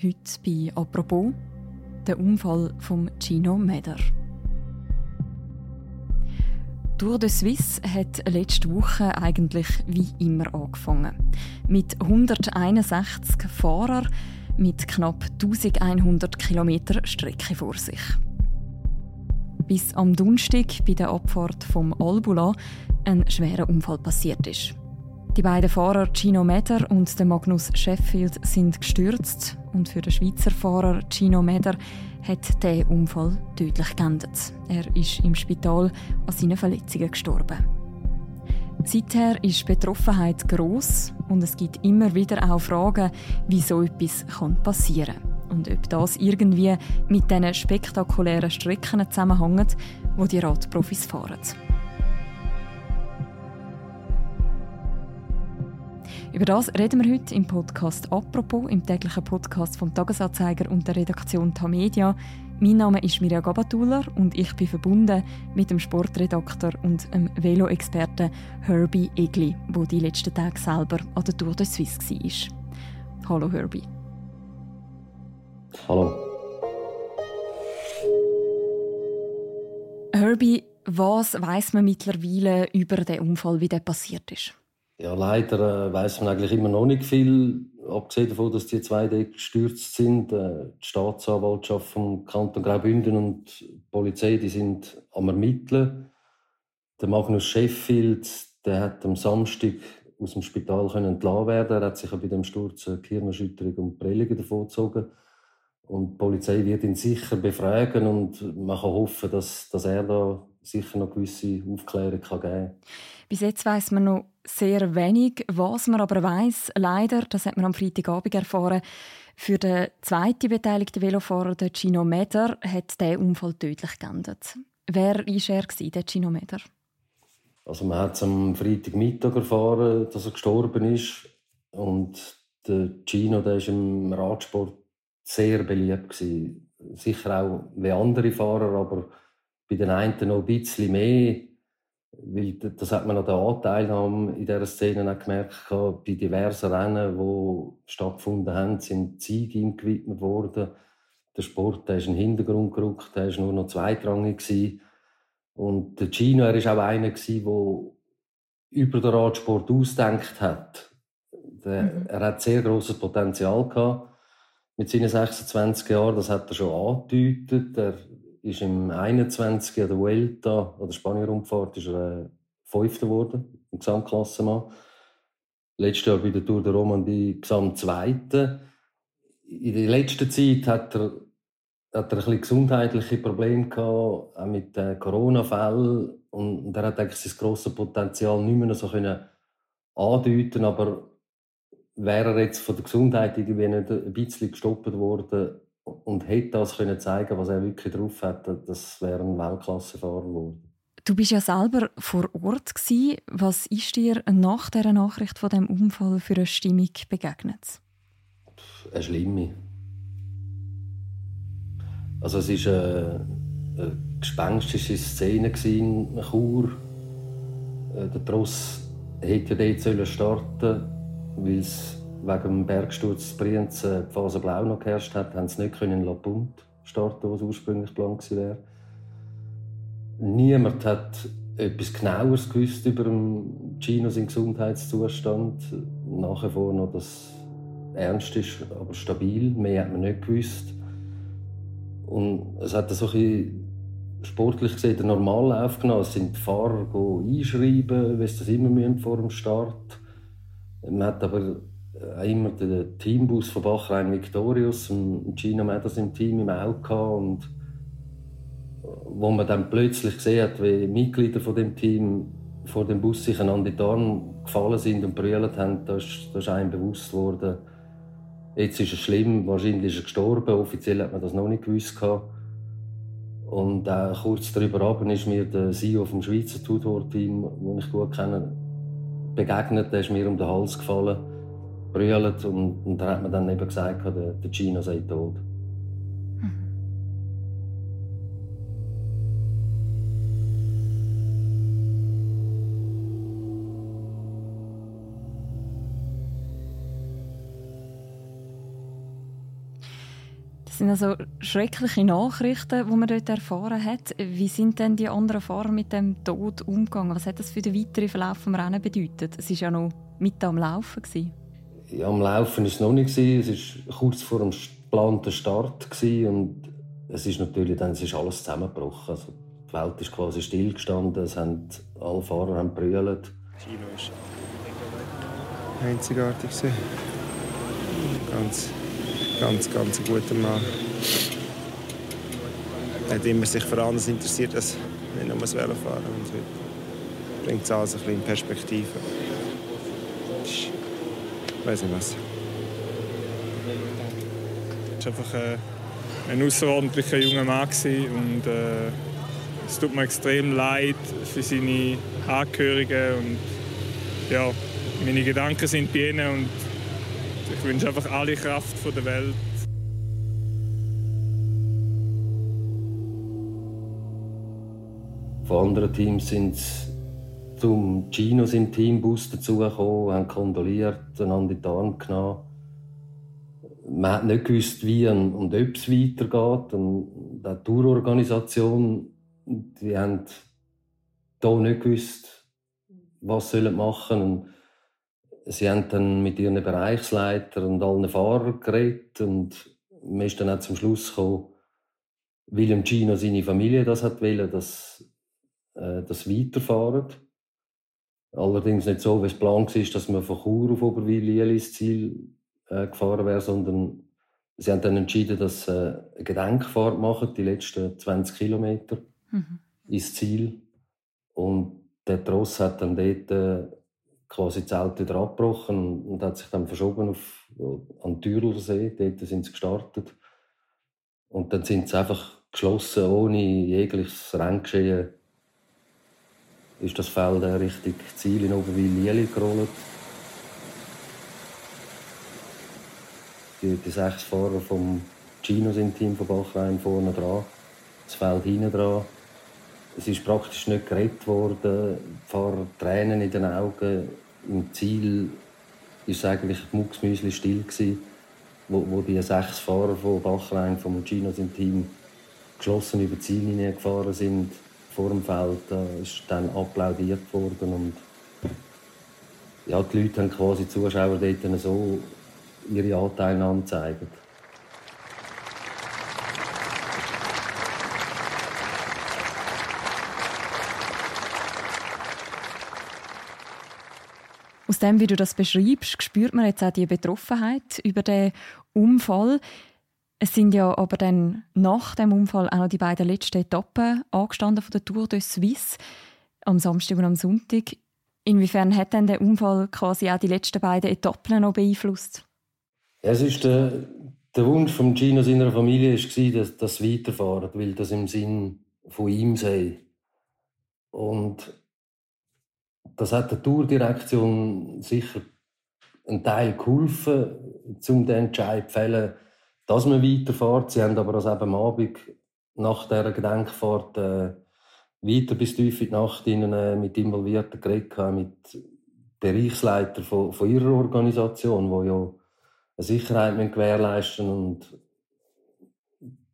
Heute bei «Apropos» der Unfall von Gino Meder. Tour de Suisse hat letzte Woche eigentlich wie immer angefangen. Mit 161 Fahrern mit knapp 1100 Kilometer Strecke vor sich. Bis am Donnerstag bei der Abfahrt vom Albula ein schwerer Unfall passiert ist. Die beiden Fahrer Gino Meder und Magnus Sheffield sind gestürzt und für den Schweizer Fahrer Gino Meder hat der Unfall tödlich geendet. Er ist im Spital an seinen Verletzungen gestorben. Seither ist die Betroffenheit gross und es gibt immer wieder auch Fragen, wie so etwas passieren kann und ob das irgendwie mit diesen spektakulären Strecken zusammenhängt, wo die Radprofis fahren. Über das reden wir heute im Podcast «Apropos», im täglichen Podcast vom Tagesanzeiger und der Redaktion Tamedia. Mein Name ist Mirja Gabatuller und ich bin verbunden mit dem Sportredakteur und dem Velo-Experten Herbie Egli, der die letzten Tage selber an der Tour de Suisse war. Hallo Herbie. Hallo. Herbie, was weiß man mittlerweile über den Unfall, wie der passiert ist? Ja, leider äh, weiß man eigentlich immer noch nicht viel, abgesehen davon, dass die zwei dort gestürzt sind. Äh, die Staatsanwaltschaft vom Kanton Graubünden und die Polizei, die sind am Ermitteln. Der Magnus Sheffield, der hat am Samstag aus dem Spital können entlassen werden. Er hat sich bei dem Sturz eine Gehirnerschütterung und Prellungen davongezogen. Und die Polizei wird ihn sicher befragen und man kann hoffen, dass, dass er da sicher noch gewisse Aufklärung kann geben kann. Bis jetzt weiß man noch sehr wenig. Was man aber weiß, leider, das hat man am Freitagabend erfahren, für den zweiten beteiligten Velofahrer, den Gino Meder, hat der Unfall tödlich geendet. Wer war er, der Gino Meder? Also man hat es am Freitagmittag erfahren, dass er gestorben ist. Und der Gino der ist im Radsport sehr beliebt. Gewesen. Sicher auch wie andere Fahrer, aber bei den einen noch ein bisschen mehr. Weil das hat man an der Anteilnahme in dieser Szene auch gemerkt. Bei diversen Rennen, die stattgefunden haben, sind Siege ihm gewidmet worden. Der Sport der ist in den Hintergrund gerückt, der war nur noch zweitrangig. Gewesen. Und der Gino er war auch einer, der über den Radsport ausdenkt hat. Der, mhm. Er hat sehr großes Potenzial gehabt mit seinen 26 Jahren. Das hat er schon angedeutet. Er ist im 21 an der Vuelta, an der Spanien-Rundfahrt, ist er äh, Fünfter geworden im Gesamtklassement. Letztes Jahr bei der Tour de Romandie Gesamtzweiter. In der letzten Zeit hat er, hat er ein bisschen gesundheitliche Probleme gehabt, auch mit äh, Corona-Fällen. Und, und er hat eigentlich sein grosses Potenzial nicht mehr so können andeuten aber wäre er jetzt von der Gesundheit irgendwie nicht ein bisschen gestoppt worden, und hätte das können zeigen, was er wirklich drauf hat, das wäre ein Weltklassefahrer geworden. Du bist ja selber vor Ort gewesen. Was ist dir nach der Nachricht von dem Unfall für eine Stimmung begegnet? Eine schlimme. Also es war eine, eine gespenstische Szene in Chur. Äh, der Tross hätte ja dort starten weil es wegen dem Bergsturz Brienz äh, die Phase Blau noch geherrscht hat, haben sie nicht können La Punt starten, was ursprünglich geplant wäre. Niemand hat etwas Genaueres gewusst über Gino seinen Gesundheitszustand. Nachher vor noch, dass ernst ist, aber stabil. Mehr hat man nicht gewusst. Und es hat so ein sportlich gesehen den Normallauf genommen. Es sind die Fahrer einschreiben, wie sie das immer vor dem Start. Man hat aber immer den Teambus von Bachrein Victorious und Gino Meadows im Team im Auge gehabt und äh, wo man dann plötzlich gesehen hat, wie Mitglieder von dem Team vor dem Bus sich in die Arme gefallen sind und brüllt haben, da ist, da ist einem bewusst worden, jetzt ist es schlimm, wahrscheinlich ist er gestorben, offiziell hat man das noch nicht gewusst. Und äh, kurz darüber ab ist mir der CEO vom Schweizer Tudor-Team, den ich gut kenne, begegnet, der ist mir um den Hals gefallen brüllt und, und da hat man dann eben gesagt, der, der Gino sei tot. Das sind also schreckliche Nachrichten, die man dort erfahren hat. Wie sind denn die anderen Fahrer mit dem Tod umgegangen? Was hat das für den weiteren Verlauf des Rennens bedeutet? Es war ja noch mit am Laufen. Ja, am Laufen war es noch nicht. Es war kurz vor dem geplanten Start. Und es ist natürlich dann es ist alles zusammengebrochen. Also die Welt ist quasi stillgestanden. Es haben, alle Fahrer haben brüllt. Gino war einzigartig. Ganz ganz, ganz guter Mann. Er hat immer sich für alles interessiert, als nicht nur das Velofahren. Und heute bringt es alles ein bisschen in Perspektive. Ich weiß nicht was. Er war einfach äh, ein außerordentlicher junger Mann. Und äh, es tut mir extrem leid für seine Angehörigen. Und, ja, meine Gedanken sind bei ihnen. Und ich wünsche einfach alle Kraft von der Welt. Von anderen Teams sind zum Gino sind Teambus dazugekommen, haben kondoliert, einander in die Arme genommen. Man hat nicht gewusst, wie und ob es weitergeht. Und die Tourorganisation, die haben hier nicht gewusst, was sie machen sollen. Sie haben dann mit ihren Bereichsleitern und allen Fahrern geredet und man ist dann auch zum Schluss gekommen, William Gino seine Familie das hat wollen, dass äh, das weiterfahren. Allerdings nicht so, wie es geplant war, dass man von Chur auf Oberwil ins Ziel äh, gefahren wäre, sondern sie haben dann entschieden, dass sie äh, eine Gedenkfahrt machen, die letzten 20 Kilometer mhm. ins Ziel. Und der Tross hat dann dort äh, quasi Zelt wieder abgebrochen und hat sich dann verschoben auf, an den Türlersee. Dort sind sie gestartet. Und dann sind sie einfach geschlossen, ohne jegliches Renngeschehen, ist das Feld Richtung Ziel in Oberwil-Lieli gerollt. Die, die, sechs Fahrer vom Gino sind Team von Bachrein vorne dran, das Feld hinten dran. Es ist praktisch nicht geredet worden. Die Fahrer Tränen in den Augen. Im Ziel es eigentlich mucksmüsli still gewesen, wo, wo die sechs Fahrer von Bachrein, vom Gino sind Team, geschlossen über die Ziellinie gefahren sind. Vor dem Feld da ist dann applaudiert worden und ja, die Leute haben quasi die Zuschauer dort so ihre Anteilnahme gezeigt. Aus dem, wie du das beschreibst, spürt man jetzt auch die Betroffenheit über den Unfall. Es sind ja aber dann nach dem Unfall auch noch die beiden letzten Etappen angestanden von der Tour de Suisse am Samstag und am Sonntag. Inwiefern hat denn der Unfall quasi auch die letzten beiden Etappen noch beeinflusst? es ist der, der Wunsch von Gino seiner Familie war, dass das weiterfahren, weil das im Sinn von ihm sei. Und das hat der Tourdirektion sicher einen Teil geholfen, um den Entscheid zu fällen, dass man weiterfährt. Sie haben aber das eben am Abend nach dieser Gedenkfahrt äh, weiter bis tief in die Nacht ihnen, äh, mit Involvierten geredet, mit Bereichsleitern von, von ihrer Organisation, die ja eine Sicherheit gewährleisten und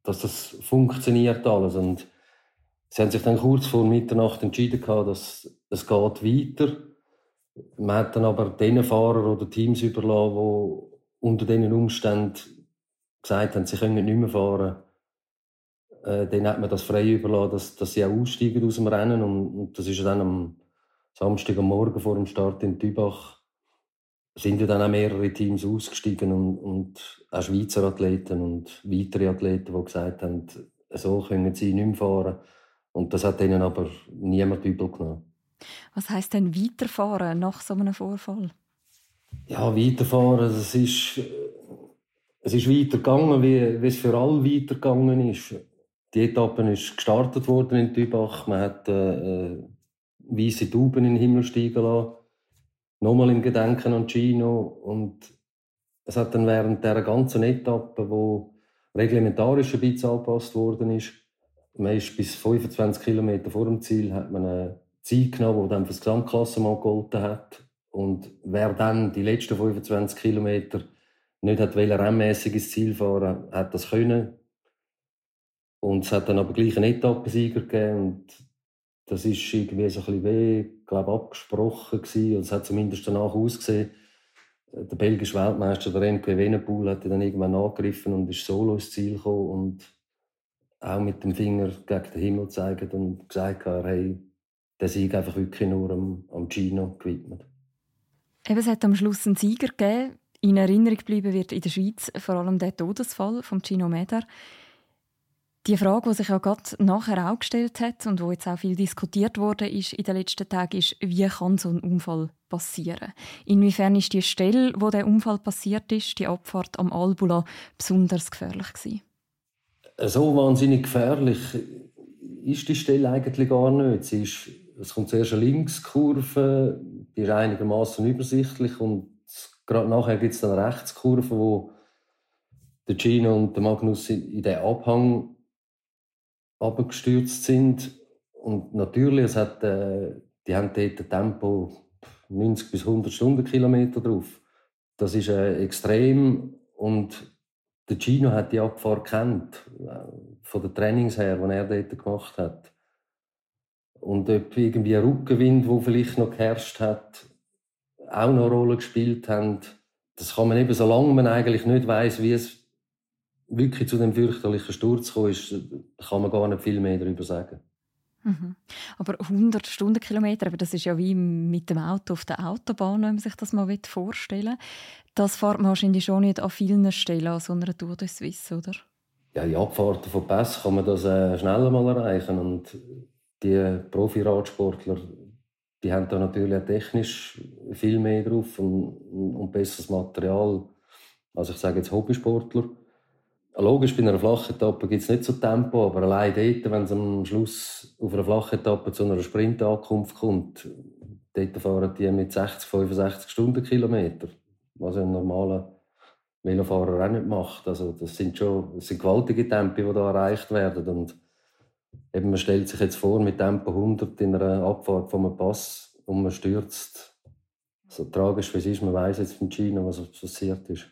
dass das funktioniert alles. Und sie haben sich dann kurz vor Mitternacht entschieden, dass es geht weiter. Man hat dann aber den Fahrer oder Teams überlassen, die unter diesen Umständen gesagt haben, sie können nicht mehr fahren. Äh, dann hat man das frei überlassen, dass, dass sie auch aussteigen aus dem Rennen. Und, und das ist dann am Samstag am Morgen vor dem Start in Tübach sind ja dann auch mehrere Teams ausgestiegen und, und auch Schweizer Athleten und weitere Athleten, die gesagt haben, so können sie nicht mehr fahren. Und das hat ihnen aber niemand übel genommen. Was heißt denn weiterfahren nach so einem Vorfall? Ja, weiterfahren, es ist, es ist weitergegangen, wie, wie es für alle weitergegangen ist. Die Etappe ist gestartet worden in Tübach. Man hat äh, äh weiße Tauben in den Himmel steigen lassen. Nochmal im Gedenken an Gino. Und es hat dann während der ganzen Etappe, wo reglementarisch ein bisschen angepasst worden ist, man ist bis 25 Kilometer vor dem Ziel, hat man eine Zeit genommen, die dann für das Gesamtklassement gegolten hat. Und wer dann die letzten 25 Kilometer nicht hat rennmäßig ins Ziel fahren, hat das können. Und es hat dann aber gleich einen Etappensieger gegeben und das ist irgendwie so ein bisschen weh, glaube abgesprochen gewesen. Und es hat zumindest danach ausgesehen, der belgische Weltmeister, der Remco Evenepoel, hat dann irgendwann angegriffen und ist solo ins Ziel gekommen und auch mit dem Finger gegen den Himmel gezeigt und gesagt, er hey, den Sieg einfach wirklich nur am, am Gino gewidmet. Eben, es hat am Schluss einen Sieger gegeben. In Erinnerung geblieben wird in der Schweiz vor allem der Todesfall von Gino Meder. Die Frage, die sich ja gerade nachher auch gestellt hat und wo jetzt auch viel diskutiert wurde, ist in den letzten Tagen, ist, wie kann so ein Unfall passieren? Inwiefern ist die Stelle, wo der Unfall passiert ist, die Abfahrt am Albula, besonders gefährlich gewesen? So wahnsinnig gefährlich ist die Stelle eigentlich gar nicht. Sie ist, es kommt zuerst eine Linkskurve, die ist einigermaßen übersichtlich und gerade nachher gibt es dann Rechtskurve, wo der Gino und der Magnus in den Abhang abgestürzt sind. Und natürlich, es hat, äh, die haben dort ein Tempo 90 bis 100 Stundenkilometer drauf. Das ist äh, extrem und der Gino hat die Abfahrt kennt, äh, von den Trainings her, die er dort gemacht hat. Und ob irgendwie ein Rückenwind, der vielleicht noch geherrscht hat, auch noch eine Rolle gespielt hat, das kann man eben, solange man eigentlich nicht weiß, wie es wirklich zu dem fürchterlichen Sturz gekommen ist, kann man gar nicht viel mehr darüber sagen. Mhm. Aber 100 Stundenkilometer, aber das ist ja wie mit dem Auto auf der Autobahn, wenn man sich das mal vorstellen will. Das fährt man wahrscheinlich schon nicht an vielen Stellen an so einer Tour de Suisse, oder? Ja, die Abfahrten von Pass kann man das äh, schneller mal erreichen. Und die Profi-Radsportler, die haben da natürlich technisch viel mehr drauf und, und besseres Material als ich sage jetzt Hobbysportler. Logisch, bei einer flachen Etappe gibt es nicht so Tempo, aber allein dort, wenn es am Schluss auf einer flachen Etappe zu einer Sprintankunft kommt, dort fahren die mit 60, 65 Stundenkilometer, was ein normaler Velofahrer auch nicht macht. Also das sind schon das sind gewaltige Tempi, die da erreicht werden. Und eben, man stellt sich jetzt vor, mit Tempo 100 in einer Abfahrt von einem Pass und man stürzt. So tragisch wie es ist, man weiß jetzt von China, was passiert ist.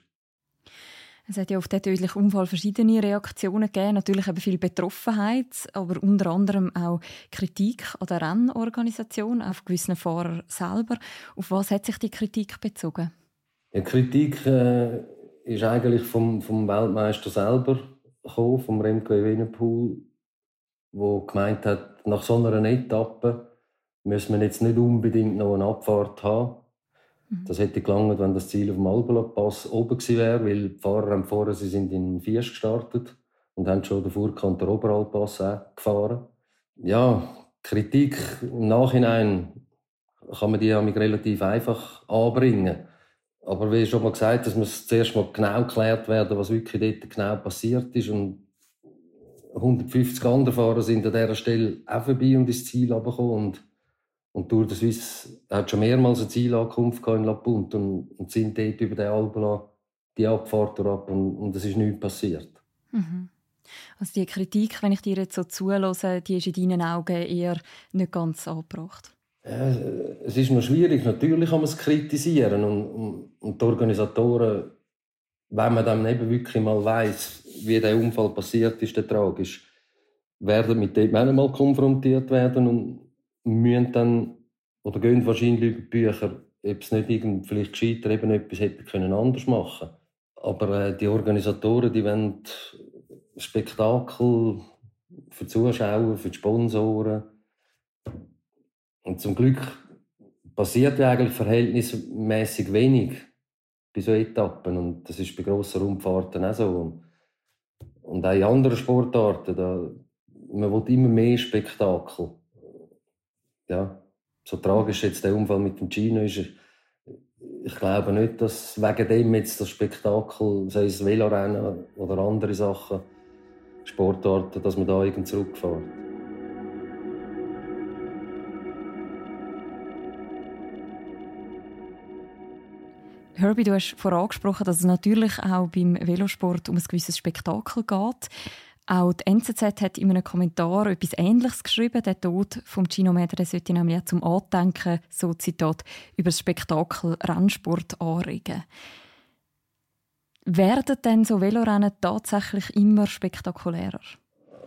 Es hat ja auf diesen tödlichen Unfall verschiedene Reaktionen gegeben. Natürlich eben viel Betroffenheit, aber unter anderem auch Kritik an der Rennorganisation, auf gewissen Fahrer selber. Auf was hat sich die Kritik bezogen? Die Kritik äh, ist eigentlich vom, vom Weltmeister selber gekommen, vom Remco Evenepoel, der gemeint hat, nach so einer Etappe müssen wir jetzt nicht unbedingt noch eine Abfahrt haben Mhm. Das hätte gelangt, wenn das Ziel auf dem Albula-Pass oben gewesen wäre, weil die Fahrer haben vorher, sie sind in Fies gestartet und haben schon den Vorkant der Oberalpass gefahren. Ja, Kritik im Nachhinein kann man die relativ einfach anbringen. Aber wie schon mal gesagt, dass muss zuerst mal genau geklärt werden, was wirklich dort genau passiert ist. Und 150 andere Fahrer sind an dieser Stelle auch vorbei und ins Ziel gekommen. Und Tour de Suisse hat schon mehrmals eine Zielankunft in La Punt und, und sind dort über den Albula die Abfahrt ab und, und es ist nichts passiert. Mhm. Also die Kritik, wenn ich dir jetzt so zuhöre, die ist in deinen Augen eher nicht ganz angebracht. Ja, es ist noch schwierig. Natürlich kann man es kritisieren und, und, und die Organisatoren, wenn man dann eben wirklich mal weiß, wie der Unfall passiert ist, der tragisch, werden mit dem auch mal konfrontiert werden und müssen dann, oder gehen wahrscheinlich über Bücher, ob es nicht irgend, vielleicht gescheiter eben etwas hätte können anders machen. Aber äh, die Organisatoren, die wollen Spektakel für die Zuschauer, für die Sponsoren. Und zum Glück passiert ja eigentlich verhältnismäßig wenig bei so Etappen. Und das ist bei grossen Rundfahrten auch so. Und auch in anderen Sportarten, da, man will immer mehr Spektakel ja, so tragisch jetzt der Unfall mit dem Gino ist, ich glaube nicht, dass wegen dem jetzt das Spektakel, sei es Velorennen oder andere Sachen, Sportarten, dass man da irgend zurückfährt. Herbie, du hast vorangesprochen, dass es natürlich auch beim Velosport um ein gewisses Spektakel geht. Auch die NZZ hat in einem Kommentar etwas Ähnliches geschrieben. Der Tod von Gino Medre sollte nämlich auch zum Andenken, so Zitat, über das Spektakel Rennsport anregen. Werden denn so Velorennen tatsächlich immer spektakulärer?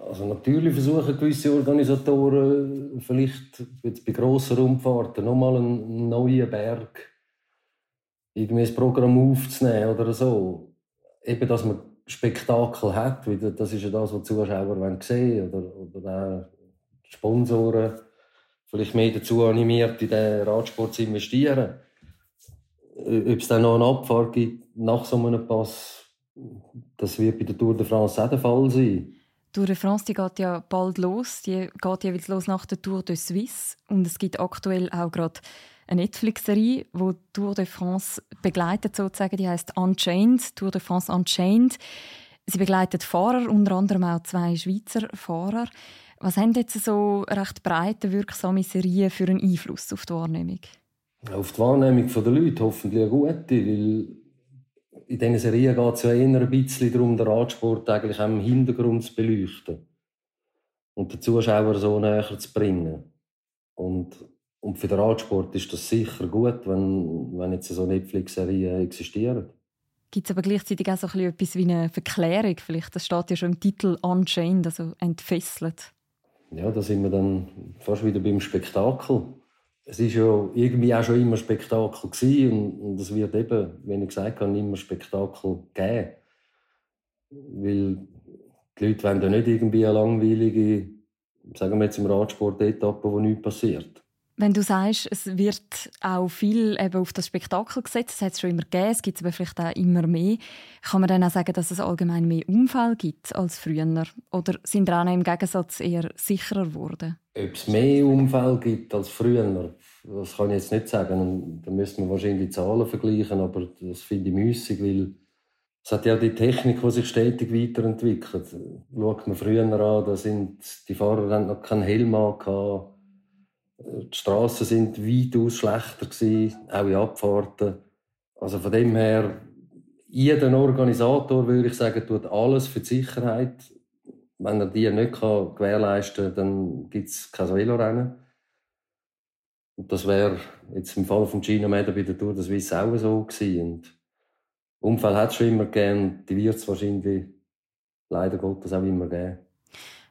Also natürlich versuchen gewisse Organisatoren vielleicht jetzt bei grossen Rundfahrten nochmal einen neuen Berg irgendwie ein Programm aufzunehmen oder so. Eben, dass man Spektakel hat, das ist ja das, was die Zuschauer sehen wollen. Oder, oder auch Sponsoren vielleicht mehr dazu animiert, in den Radsport zu investieren. Ob es dann noch eine Abfahrt gibt nach so einem Pass, das wird bei der Tour de France auch der Fall sein. Die Tour de France die geht ja bald los. Die geht jeweils los nach der Tour de Suisse. Und es gibt aktuell auch gerade eine Netflix-Serie, die Tour de France begleitet, sozusagen. Die heißt Unchained, Tour de France Unchained. Sie begleitet Fahrer, unter anderem auch zwei Schweizer Fahrer. Was haben jetzt so recht breite, wirksame Serien für einen Einfluss auf die Wahrnehmung? Auf die Wahrnehmung der Leute hoffentlich eine gute, weil in diesen Serien geht es ja eher ein bisschen darum, den Radsport eigentlich auch im Hintergrund zu beleuchten und den Zuschauer so näher zu bringen. Und und für den Radsport ist das sicher gut, wenn, wenn jetzt so Netflix-Serien existieren. Gibt es aber gleichzeitig auch so etwas wie eine Verklärung? Vielleicht, das steht ja schon im Titel «Unchained», also «entfesselt». Ja, da sind wir dann fast wieder beim Spektakel. Es war ja irgendwie auch schon immer Spektakel gewesen und, es wird eben, wie ich gesagt habe, immer Spektakel geben. Weil die Leute wollen ja nicht irgendwie eine langweilige, sagen wir jetzt im Radsport, Etappe, wo nichts passiert. Wenn du sagst, es wird auch viel eben auf das Spektakel gesetzt, es hat es schon immer gegeben, es gibt es aber vielleicht auch immer mehr, kann man dann auch sagen, dass es allgemein mehr Unfall gibt als früher? Oder sind Rennen im Gegensatz eher sicherer geworden? Ob es mehr Unfälle gibt als früher, das kann ich jetzt nicht sagen. Da müsste man wahrscheinlich Zahlen vergleichen, aber das finde ich müßig, weil es hat ja die Technik, die sich stetig weiterentwickelt. Schaut man früher an, da sind die Fahrer noch keinen Helm angehabt die Straßen sind weitaus schlechter gewesen, auch in Abfahrten. Also von dem her, jeder Organisator, würde ich sagen, tut alles für die Sicherheit. Wenn er die nicht kann gewährleisten kann, dann gibt es kein Velorennen. Und das wäre jetzt im Fall von Gino Meder bei der Tour de Suisse auch so gewesen. Unfall hat es schon immer gegeben die wird es wahrscheinlich leider Gottes auch immer geben.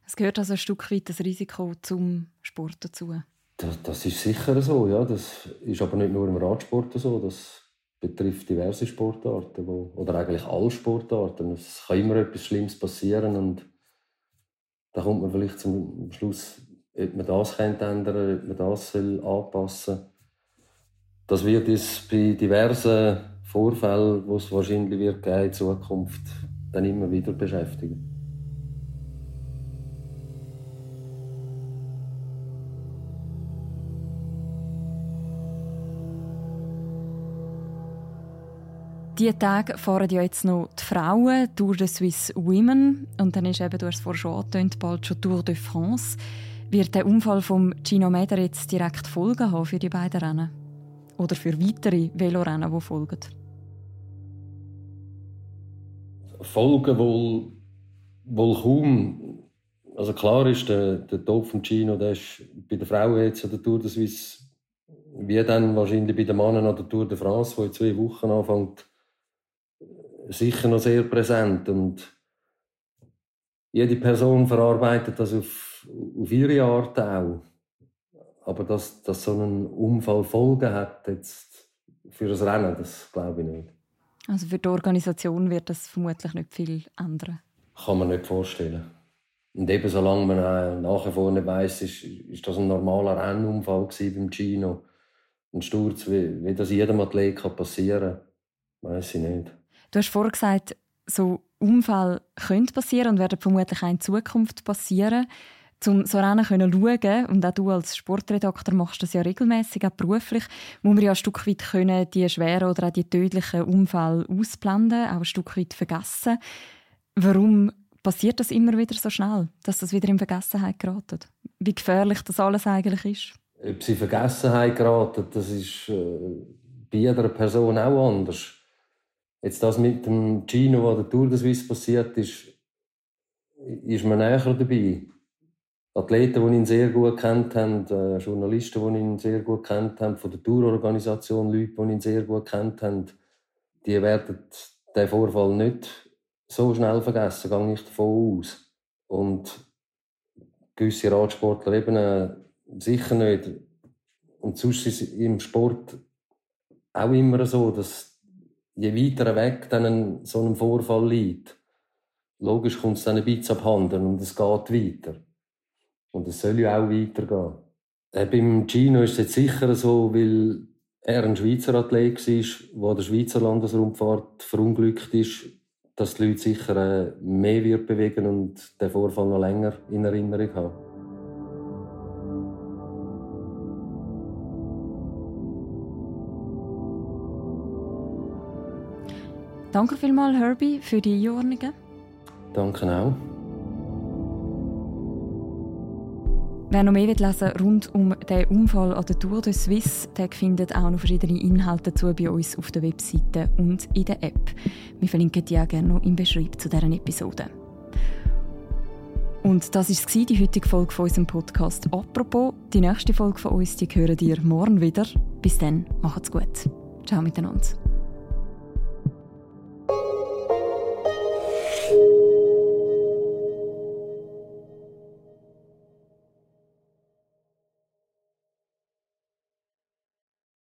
Es gehört also ein Stück weit das Risiko zum Sport dazu. Das, das, ist sicher so, ja. Das ist aber nicht nur im Radsport so. Das betrifft diverse Sportarten, wo, oder eigentlich alle Sportarten. Es kann immer etwas Schlimmes passieren und da kommt man vielleicht zum Schluss, ob man das ändern könnte, ob man das soll anpassen soll. Das wird uns bei diversen Vorfällen, die es wahrscheinlich wird in Zukunft, dann immer wieder beschäftigen. Diese Tage fahren ja jetzt noch die Frauen Tour de Swiss Women und dann ist eben, du hast es vorhin schon angetönt, bald schon Tour de France. Wird der Unfall von Gino Meder jetzt direkt Folgen haben für die beiden Rennen? Oder für weitere Velorennen, die folgen? Folgen wohl, wohl kaum. Also klar ist, der, der Tod von Gino der ist bei den Frauen jetzt an der Tour de Suisse wie dann wahrscheinlich bei den Männern an der Tour de France, die in zwei Wochen anfängt, sicher noch sehr präsent und jede Person verarbeitet das auf, auf ihre Art auch. Aber dass, dass so ein Unfall Folgen hat jetzt für das Rennen, das glaube ich nicht. Also für die Organisation wird das vermutlich nicht viel ändern? Kann man nicht vorstellen. Und eben solange man nachher vorne weiss, ist, ist das ein normaler Rennunfall beim Gino. Ein Sturz, wie, wie das jedem Athlet passieren kann, weiß ich nicht. Du hast vorhin gesagt, so Unfälle können passieren und werden vermutlich auch in Zukunft passieren. Um so Rennen zu schauen, und auch du als Sportredakteur machst das ja regelmäßig, auch beruflich, muss man ja ein Stück weit können, die schweren oder auch die tödlichen Unfälle ausblenden, auch ein Stück weit vergessen. Warum passiert das immer wieder so schnell, dass das wieder in Vergessenheit gerät? Wie gefährlich das alles eigentlich ist? Ob sie in Vergessenheit geraten, das ist äh, bei jeder Person auch anders. Jetzt das mit dem Gino, was der Tour de Suisse passiert ist, ist man näher dabei. Athleten, die ihn sehr gut kennt haben, äh, Journalisten, die ihn sehr gut kennt haben, von der Tourorganisation Leute, die ihn sehr gut kennt haben, die werden den Vorfall nicht so schnell vergessen, gehe ich davon aus. Und gewisse Radsportler eben äh, sicher nicht. Und sonst ist es im Sport auch immer so, dass je weiter weg dann so ein Vorfall liegt, logisch kommt es dann ein bisschen abhanden und es geht weiter. Und es soll ja auch weitergehen. Äh, beim Gino ist es jetzt sicher so, weil er ein Schweizer Athlet war, der der Schweizer Landesrundfahrt verunglückt ist, dass die Leute sicher äh, mehr wird bewegen und den Vorfall noch länger in Erinnerung haben. Danke vielmals, Herbie, für die Einordnungen. Danke auch. Wer noch mehr lesen will rund um den Unfall an der Tour de Suisse, der findet auch noch verschiedene Inhalte dazu bei uns auf der Webseite und in der App. Wir verlinken die auch gerne noch im Beschreibung zu dieser Episode. Und das war die heutige Folge von unserem Podcast «Apropos». Die nächste Folge von uns die hören ihr morgen wieder. Bis dann, macht's gut. Ciao miteinander.